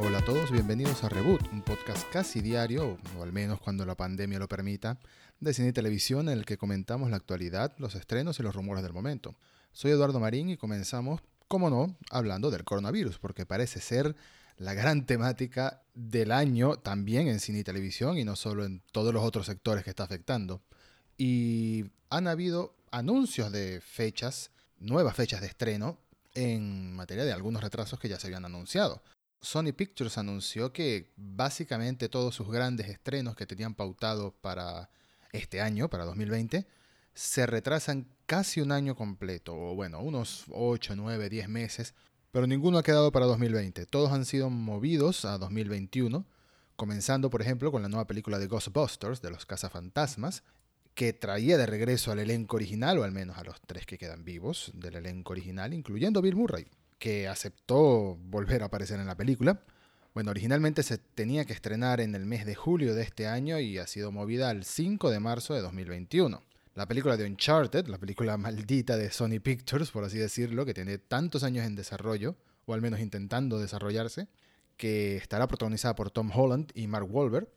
Hola a todos, bienvenidos a Reboot, un podcast casi diario, o al menos cuando la pandemia lo permita, de cine y televisión en el que comentamos la actualidad, los estrenos y los rumores del momento. Soy Eduardo Marín y comenzamos, como no, hablando del coronavirus, porque parece ser la gran temática del año también en cine y televisión y no solo en todos los otros sectores que está afectando. Y han habido anuncios de fechas, nuevas fechas de estreno, en materia de algunos retrasos que ya se habían anunciado. Sony Pictures anunció que básicamente todos sus grandes estrenos que tenían pautado para este año, para 2020, se retrasan casi un año completo, o bueno, unos 8, 9, 10 meses, pero ninguno ha quedado para 2020. Todos han sido movidos a 2021, comenzando por ejemplo con la nueva película de Ghostbusters, de los cazafantasmas, que traía de regreso al elenco original, o al menos a los tres que quedan vivos del elenco original, incluyendo Bill Murray, que aceptó volver a aparecer en la película. Bueno, originalmente se tenía que estrenar en el mes de julio de este año y ha sido movida al 5 de marzo de 2021. La película de Uncharted, la película maldita de Sony Pictures, por así decirlo, que tiene tantos años en desarrollo, o al menos intentando desarrollarse, que estará protagonizada por Tom Holland y Mark Wahlberg,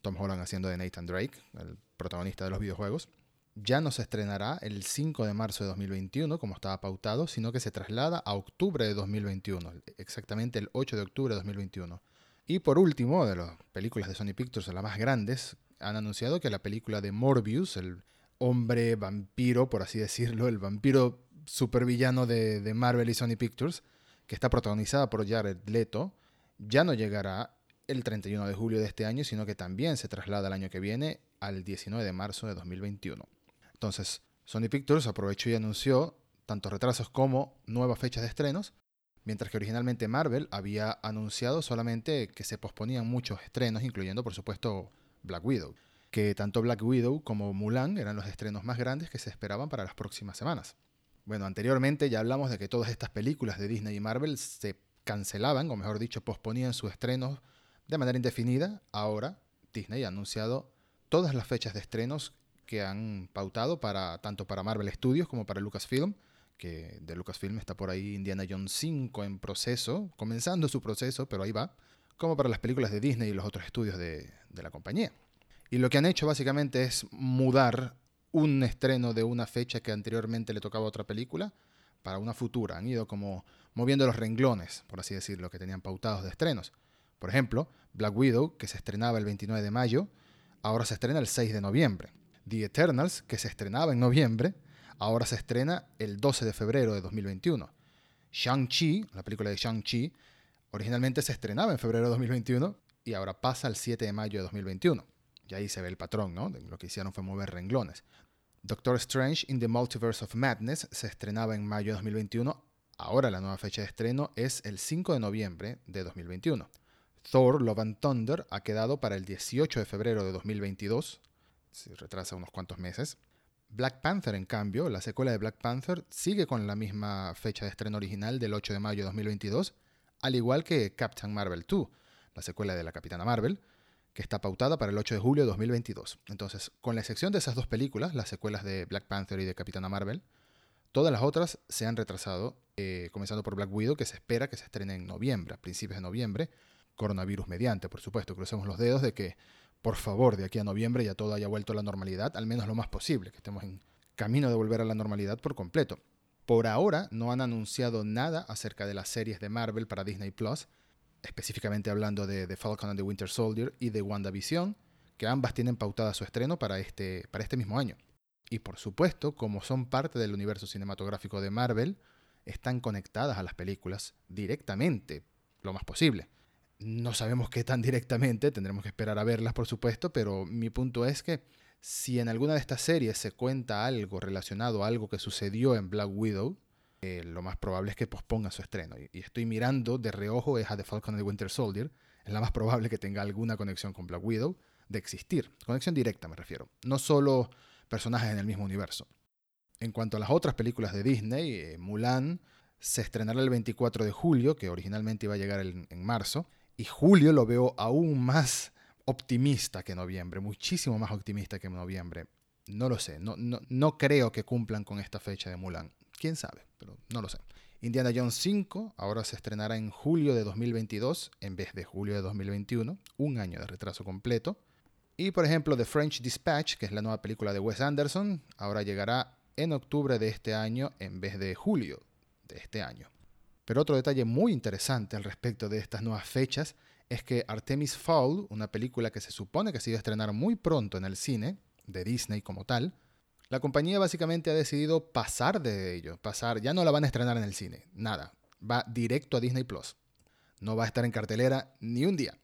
Tom Holland haciendo de Nathan Drake, el protagonista de los videojuegos, ya no se estrenará el 5 de marzo de 2021 como estaba pautado, sino que se traslada a octubre de 2021, exactamente el 8 de octubre de 2021. Y por último, de las películas de Sony Pictures, las más grandes, han anunciado que la película de Morbius, el hombre vampiro, por así decirlo, el vampiro supervillano de, de Marvel y Sony Pictures, que está protagonizada por Jared Leto, ya no llegará el 31 de julio de este año, sino que también se traslada el año que viene al 19 de marzo de 2021. Entonces, Sony Pictures aprovechó y anunció tanto retrasos como nuevas fechas de estrenos, mientras que originalmente Marvel había anunciado solamente que se posponían muchos estrenos, incluyendo por supuesto Black Widow, que tanto Black Widow como Mulan eran los estrenos más grandes que se esperaban para las próximas semanas. Bueno, anteriormente ya hablamos de que todas estas películas de Disney y Marvel se cancelaban, o mejor dicho, posponían sus estrenos de manera indefinida. Ahora Disney ha anunciado todas las fechas de estrenos que han pautado para tanto para Marvel Studios como para Lucasfilm, que de Lucasfilm está por ahí Indiana Jones 5 en proceso, comenzando su proceso, pero ahí va, como para las películas de Disney y los otros estudios de, de la compañía. Y lo que han hecho básicamente es mudar un estreno de una fecha que anteriormente le tocaba a otra película para una futura. Han ido como moviendo los renglones, por así decirlo, que tenían pautados de estrenos. Por ejemplo, Black Widow, que se estrenaba el 29 de mayo, ahora se estrena el 6 de noviembre. The Eternals, que se estrenaba en noviembre, ahora se estrena el 12 de febrero de 2021. Shang-Chi, la película de Shang-Chi, originalmente se estrenaba en febrero de 2021 y ahora pasa al 7 de mayo de 2021. Y ahí se ve el patrón, ¿no? Lo que hicieron fue mover renglones. Doctor Strange in the Multiverse of Madness se estrenaba en mayo de 2021. Ahora la nueva fecha de estreno es el 5 de noviembre de 2021. Thor Love and Thunder ha quedado para el 18 de febrero de 2022, retrasa unos cuantos meses. Black Panther, en cambio, la secuela de Black Panther, sigue con la misma fecha de estreno original del 8 de mayo de 2022, al igual que Captain Marvel 2, la secuela de la Capitana Marvel, que está pautada para el 8 de julio de 2022. Entonces, con la excepción de esas dos películas, las secuelas de Black Panther y de Capitana Marvel, todas las otras se han retrasado, eh, comenzando por Black Widow, que se espera que se estrene en noviembre, a principios de noviembre, coronavirus mediante, por supuesto. Crucemos los dedos de que, por favor, de aquí a noviembre ya todo haya vuelto a la normalidad, al menos lo más posible, que estemos en camino de volver a la normalidad por completo. Por ahora no han anunciado nada acerca de las series de Marvel para Disney Plus, específicamente hablando de The Falcon and the Winter Soldier y de WandaVision, que ambas tienen pautada su estreno para este, para este mismo año. Y por supuesto, como son parte del universo cinematográfico de Marvel, están conectadas a las películas directamente, lo más posible. No sabemos qué tan directamente, tendremos que esperar a verlas por supuesto, pero mi punto es que si en alguna de estas series se cuenta algo relacionado a algo que sucedió en Black Widow, eh, lo más probable es que posponga su estreno. Y, estoy mirando de reojo es a The Falcon and the Winter Soldier, es la más probable que tenga alguna conexión con Black Widow, de existir. Conexión directa me refiero, no solo personajes en el mismo universo. En cuanto a las otras películas de Disney, eh, Mulan se estrenará el 24 de julio, que originalmente iba a llegar en marzo, y julio lo veo aún más optimista que noviembre, muchísimo más optimista que noviembre. No lo sé, no, no, no creo que cumplan con esta fecha de Mulan. Quién sabe, pero no lo sé. Indiana Jones 5 ahora se estrenará en julio de 2022 en vez de julio de 2021, un año de retraso completo. Y por ejemplo, The French Dispatch, que es la nueva película de Wes Anderson, ahora llegará en octubre de este año en vez de julio de este año. Pero otro detalle muy interesante al respecto de estas nuevas fechas es que Artemis Fowl, una película que se supone que se iba a estrenar muy pronto en el cine, de Disney como tal, la compañía básicamente ha decidido pasar de ello, pasar, ya no la van a estrenar en el cine, nada, va directo a Disney Plus. No va a estar en cartelera ni un día.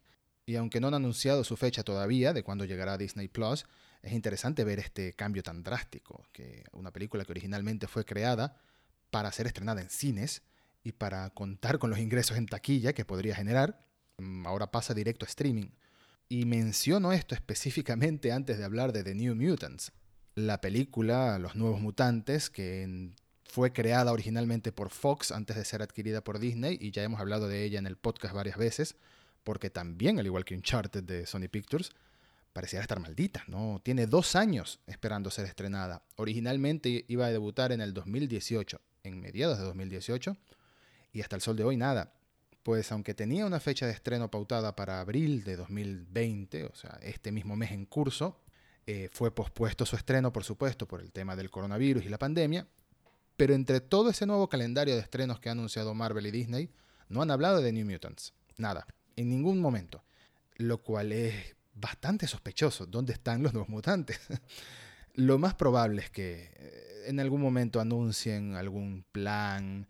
Y aunque no han anunciado su fecha todavía de cuándo llegará a Disney Plus, es interesante ver este cambio tan drástico, que una película que originalmente fue creada para ser estrenada en cines y para contar con los ingresos en taquilla que podría generar, mm, ahora pasa directo a streaming. Y menciono esto específicamente antes de hablar de The New Mutants, la película Los Nuevos Mutantes, que fue creada originalmente por Fox antes de ser adquirida por Disney, y ya hemos hablado de ella en el podcast varias veces, porque también, al igual que Uncharted de Sony Pictures, parecía estar maldita, ¿no? Tiene dos años esperando ser estrenada. Originalmente iba a debutar en el 2018, en mediados de 2018, y hasta el sol de hoy nada. Pues aunque tenía una fecha de estreno pautada para abril de 2020, o sea, este mismo mes en curso, eh, fue pospuesto su estreno, por supuesto, por el tema del coronavirus y la pandemia. Pero entre todo ese nuevo calendario de estrenos que ha anunciado Marvel y Disney, no han hablado de New Mutants. Nada, en ningún momento. Lo cual es bastante sospechoso. ¿Dónde están los nuevos mutantes? Lo más probable es que eh, en algún momento anuncien algún plan,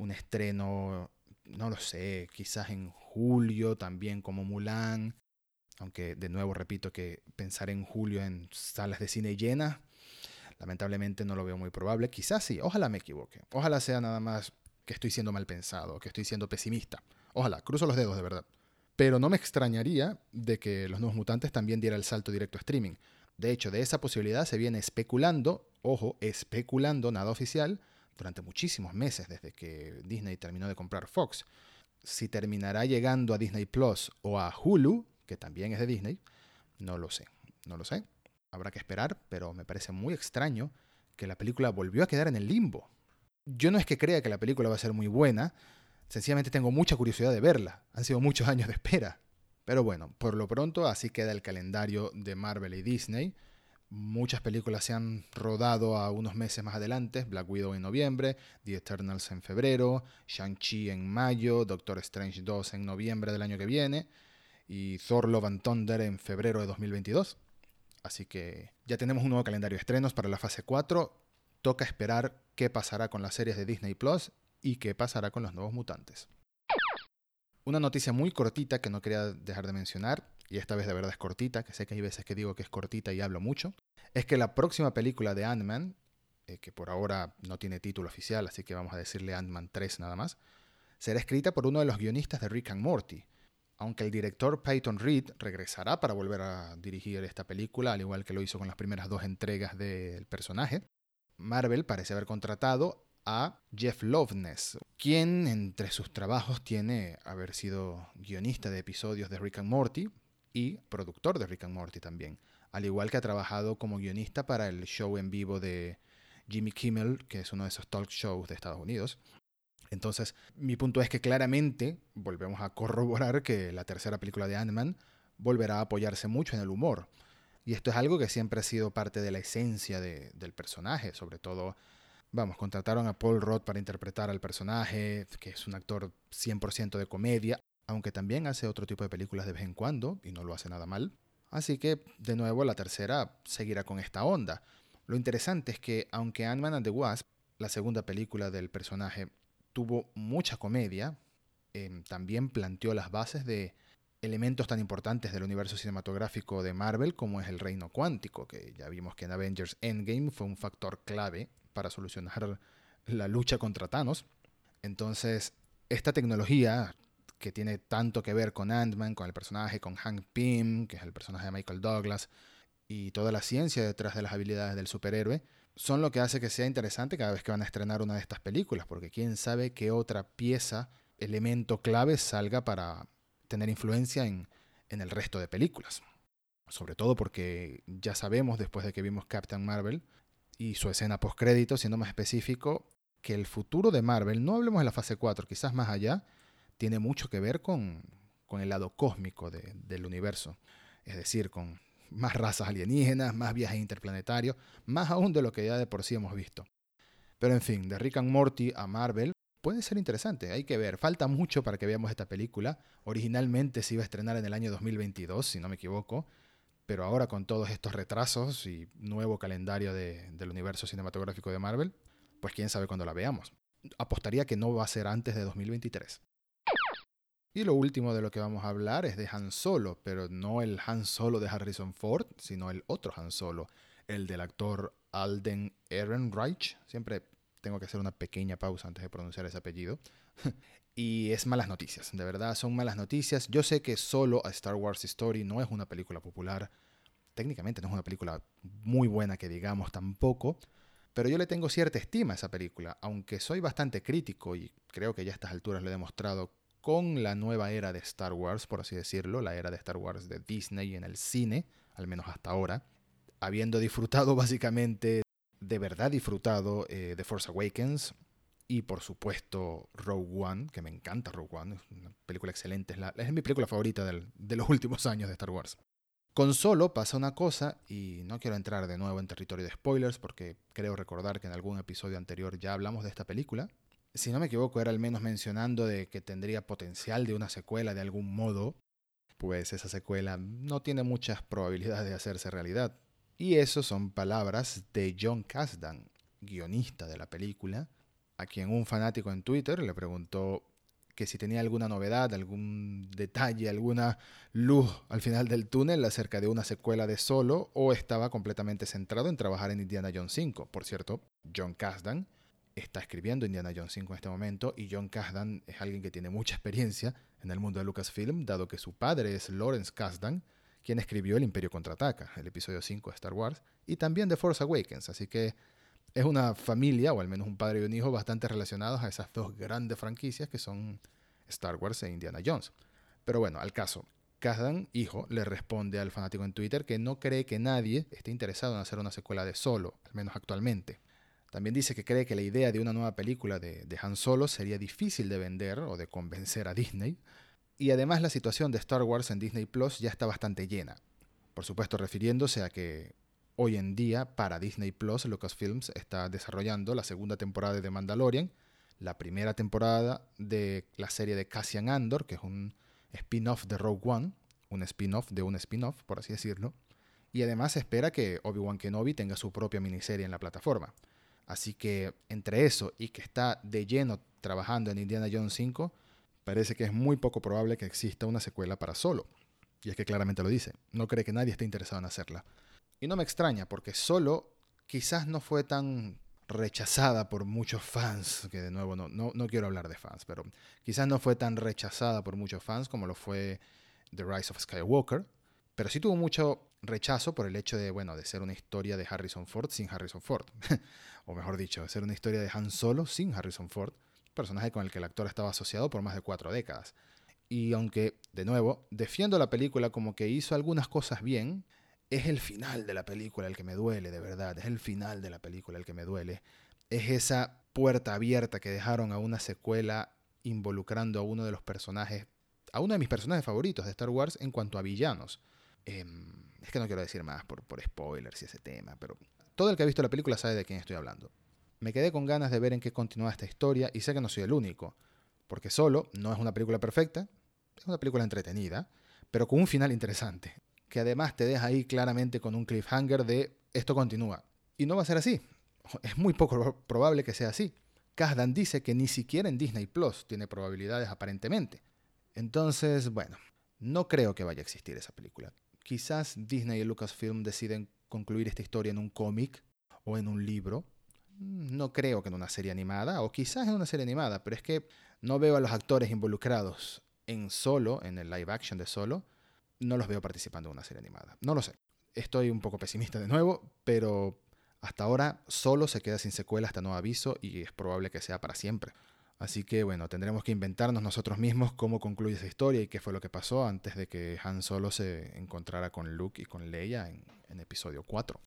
un estreno, no lo sé, quizás en julio también como Mulan, aunque de nuevo repito que pensar en julio en salas de cine llenas, lamentablemente no lo veo muy probable. Quizás sí, ojalá me equivoque. Ojalá sea nada más que estoy siendo mal pensado, que estoy siendo pesimista. Ojalá, cruzo los dedos de verdad. Pero no me extrañaría de que los nuevos mutantes también diera el salto directo a streaming. De hecho, de esa posibilidad se viene especulando, ojo, especulando, nada oficial, durante muchísimos meses desde que Disney terminó de comprar Fox. Si terminará llegando a Disney Plus o a Hulu, que también es de Disney, no lo sé, no lo sé. Habrá que esperar, pero me parece muy extraño que la película volvió a quedar en el limbo. Yo no es que crea que la película va a ser muy buena, sencillamente tengo mucha curiosidad de verla. Han sido muchos años de espera. Pero bueno, por lo pronto así queda el calendario de Marvel y Disney. Muchas películas se han rodado a unos meses más adelante, Black Widow en noviembre, The Eternals en febrero, Shang-Chi en mayo, Doctor Strange 2 en noviembre del año que viene y Thor Love and Thunder en febrero de 2022. Así que ya tenemos un nuevo calendario de estrenos para la fase 4. Toca esperar qué pasará con las series de Disney Plus y qué pasará con los nuevos mutantes. Una noticia muy cortita que no quería dejar de mencionar, y esta vez de verdad es cortita, que sé que hay veces que digo que es cortita y hablo mucho, es que la próxima película de Ant-Man, eh, que por ahora no tiene título oficial, así que vamos a decirle Ant-Man 3 nada más, será escrita por uno de los guionistas de Rick and Morty, aunque el director Peyton Reed regresará para volver a dirigir esta película, al igual que lo hizo con las primeras dos entregas del personaje, Marvel parece haber contratado a Jeff Loveness, quien entre sus trabajos tiene haber sido guionista de episodios de Rick and Morty y productor de Rick and Morty también, al igual que ha trabajado como guionista para el show en vivo de Jimmy Kimmel, que es uno de esos talk shows de Estados Unidos, entonces, mi punto es que claramente volvemos a corroborar que la tercera película de Ant-Man volverá a apoyarse mucho en el humor. Y esto es algo que siempre ha sido parte de la esencia del personaje, sobre todo, vamos, contrataron a Paul Roth para interpretar al personaje, que es un actor 100% de comedia, aunque también hace otro tipo de películas de vez en cuando, y no lo hace nada mal. Así que, de nuevo, la tercera seguirá con esta onda. Lo interesante es que, aunque Ant-Man and the Wasp, la segunda película del personaje, tuvo mucha comedia, em, también planteó las bases de elementos tan importantes del universo cinematográfico de Marvel como es el reino cuántico, que ya vimos que en Avengers Endgame fue un factor clave para solucionar la lucha contra Thanos. Entonces, esta tecnología que tiene tanto que ver con Ant-Man, con el personaje, con Hank Pym, que es el personaje de Michael Douglas, y toda la ciencia detrás de las habilidades del superhéroe, son lo que hace que sea interesante cada vez que van a estrenar una de estas películas, porque quién sabe qué otra pieza, elemento clave salga para tener influencia en, en el resto de películas. Sobre todo porque ya sabemos, después de que vimos Captain Marvel y su escena post-crédito, siendo más específico, que el futuro de Marvel, no hablemos de la fase 4, quizás más allá, tiene mucho que ver con, el lado cósmico del universo. Es decir, con más razas alienígenas, más viajes interplanetarios, más aún de lo que ya de por sí hemos visto. Pero en fin, de Rick and Morty a Marvel puede ser interesante, hay que ver. Falta mucho para que veamos esta película. Originalmente se iba a estrenar en el año 2022, si no me equivoco, pero ahora con todos estos retrasos y nuevo calendario del universo cinematográfico de Marvel, pues quién sabe cuándo la veamos. Apostaría que no va a ser antes de 2023. Y lo último de lo que vamos a hablar es de Han Solo, pero no el Han Solo de Harrison Ford, sino el otro Han Solo, el del actor Alden Ehrenreich. Siempre tengo que hacer una pequeña pausa antes de pronunciar ese apellido. y es malas noticias, de verdad son malas noticias. Yo sé que solo a Star Wars Story no es una película popular, técnicamente no es una película muy buena que digamos tampoco, pero yo le tengo cierta estima a esa película, aunque soy bastante crítico y creo que ya a estas alturas lo he demostrado con la nueva era de Star Wars, por así decirlo, la era de Star Wars de Disney en el cine, al menos hasta ahora, habiendo disfrutado básicamente, de verdad disfrutado eh, de Force Awakens y por supuesto Rogue One, que me encanta Rogue One, es una película excelente, es, la, es mi película favorita de los últimos años de Star Wars. Con Solo pasa una cosa, y no quiero entrar de nuevo en territorio de spoilers porque creo recordar que en algún episodio anterior ya hablamos de esta película, si no me equivoco, era al menos mencionando de que tendría potencial de una secuela de algún modo, pues esa secuela no tiene muchas probabilidades de hacerse realidad. Y eso son palabras de John Kasdan, guionista de la película, a quien un fanático en Twitter le preguntó que si tenía alguna novedad, algún detalle, alguna luz al final del túnel acerca de una secuela de Solo o estaba completamente centrado en trabajar en Indiana Jones 5. Por cierto, John Kasdan está escribiendo Indiana Jones 5 en este momento y John Kasdan es alguien que tiene mucha experiencia en el mundo de Lucasfilm, dado que su padre es Lawrence Kasdan, quien escribió El Imperio Contraataca, el episodio 5 de Star Wars, y también The Force Awakens, así que es una familia, o al menos un padre y un hijo, bastante relacionados a esas dos grandes franquicias que son Star Wars e Indiana Jones. Pero bueno, al caso, Kasdan, hijo, le responde al fanático en Twitter que no cree que nadie esté interesado en hacer una secuela de Solo, al menos actualmente. También dice que cree que la idea de una nueva película de, Han Solo sería difícil de vender o de convencer a Disney. Y además la situación de Star Wars en Disney Plus ya está bastante llena. Por supuesto refiriéndose a que hoy en día para Disney Plus Lucasfilms está desarrollando la segunda temporada de Mandalorian, la primera temporada de la serie de Cassian Andor, que es un spin-off de Rogue One, un spin-off de un spin-off, por así decirlo. Y además espera que Obi-Wan Kenobi tenga su propia miniserie en la plataforma. Así que entre eso y que está de lleno trabajando en Indiana Jones 5, parece que es muy poco probable que exista una secuela para Solo. Y es que claramente lo dice, no cree que nadie esté interesado en hacerla. Y no me extraña, porque Solo quizás no fue tan rechazada por muchos fans, que de nuevo no, no, no quiero hablar de fans, pero quizás no fue tan rechazada por muchos fans como lo fue The Rise of Skywalker, pero sí tuvo mucho rechazo por el hecho de, bueno, de ser una historia de Harrison Ford sin Harrison Ford. o mejor dicho, de ser una historia de Han Solo sin Harrison Ford, personaje con el que el actor estaba asociado por más de cuatro décadas. Y aunque, de nuevo, defiendo la película como que hizo algunas cosas bien, es el final de la película el que me duele, de verdad. Es el final de la película el que me duele. Es esa puerta abierta que dejaron a una secuela involucrando a uno de los personajes, a uno de mis personajes favoritos de Star Wars en cuanto a villanos. Em, es que no quiero decir más por, por spoilers y ese tema, pero todo el que ha visto la película sabe de quién estoy hablando. Me quedé con ganas de ver en qué continúa esta historia y sé que no soy el único, porque solo no es una película perfecta, es una película entretenida, pero con un final interesante, que además te deja ahí claramente con un cliffhanger de esto continúa. Y no va a ser así. Es muy poco probable que sea así. Kasdan dice que ni siquiera en Disney Plus tiene probabilidades aparentemente. Entonces, bueno, no creo que vaya a existir esa película quizás Disney y Lucasfilm deciden concluir esta historia en un cómic o en un libro. Mm, no creo que en una serie animada, o quizás en una serie animada, pero es que no veo a los actores involucrados en solo, en el live action de solo, no los veo participando en una serie animada. No lo sé. Estoy un poco pesimista de nuevo, pero hasta ahora solo se queda sin secuela hasta nuevo aviso y es probable que sea para siempre. Así que bueno, tendremos que inventarnos nosotros mismos cómo concluye esa historia y qué fue lo que pasó antes de que Han Solo se encontrara con Luke y con Leia en, en episodio 4.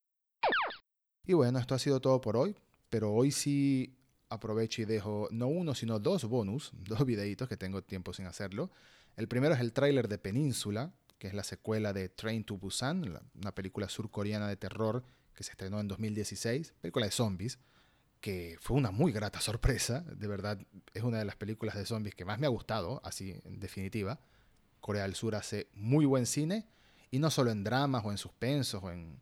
Y bueno, esto ha sido todo por hoy, pero hoy sí aprovecho y dejo no uno, sino dos bonus, dos videitos que tengo tiempo sin hacerlo. El primero es el tráiler de Península, que es la secuela de Train to Busan, una película surcoreana de terror que se estrenó en 2016, película de zombies, que fue una muy grata sorpresa, de verdad es una de las películas de zombies que más me ha gustado, así en definitiva. Corea del Sur hace muy buen cine, y no solo en dramas o en suspensos o en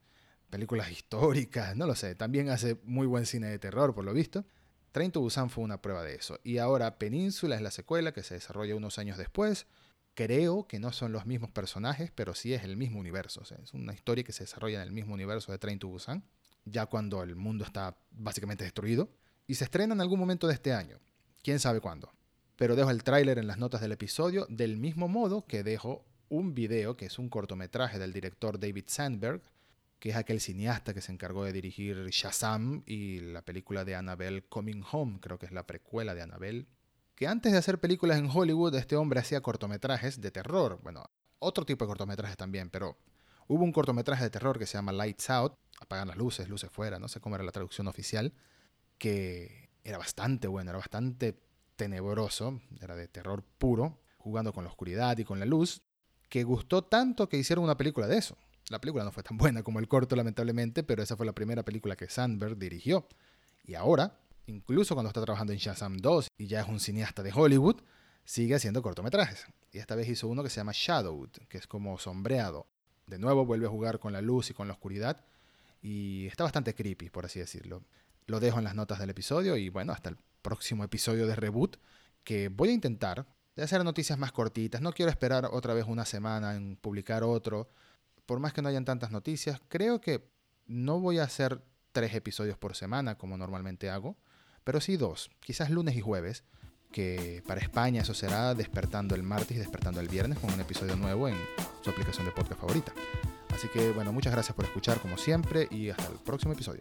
películas históricas, no lo sé, también hace muy buen cine de terror por lo visto. Train to Busan fue una prueba de eso. Y ahora Península es la secuela que se desarrolla unos años después. Creo que no son los mismos personajes, pero sí es el mismo universo. es una historia que se desarrolla en el mismo universo de Train to Busan, ya cuando el mundo está básicamente destruido. Y se estrena en algún momento de este año. Quién sabe cuándo. Pero dejo el tráiler en las notas del episodio, del mismo modo que dejo un video, que es un cortometraje del director David Sandberg, que es aquel cineasta que se encargó de dirigir Shazam y la película de Annabelle Coming Home, creo que es la precuela de Annabelle. Que antes de hacer películas en Hollywood, este hombre hacía cortometrajes de terror. Bueno, otro tipo de cortometrajes también, pero hubo un cortometraje de terror que se llama Lights Out, apagan las luces, luces fuera, no sé cómo era la traducción oficial, que era bastante bueno, era bastante tenebroso, era de terror puro, jugando con la oscuridad y con la luz, que gustó tanto que hicieron una película de eso. La película no fue tan buena como el corto, lamentablemente, pero esa fue la primera película que Sandberg dirigió. Y ahora, incluso cuando está trabajando en Shazam 2 y ya es un cineasta de Hollywood, sigue haciendo cortometrajes. Y esta vez hizo uno que se llama Shadowed, que es como sombreado. De nuevo vuelve a jugar con la luz y con la oscuridad. Y está bastante creepy, por así decirlo. Lo dejo en las notas del episodio y bueno, hasta el próximo episodio de Reboot, que voy a intentar de hacer noticias más cortitas. No quiero esperar otra vez una semana en publicar otro por más que no hayan tantas noticias, creo que no voy a hacer tres episodios por semana como normalmente hago, pero sí dos, quizás lunes y jueves, que para España eso será despertando el martes y despertando el viernes con un episodio nuevo en su aplicación de podcast favorita. Así que bueno, muchas gracias por escuchar como siempre y hasta el próximo episodio.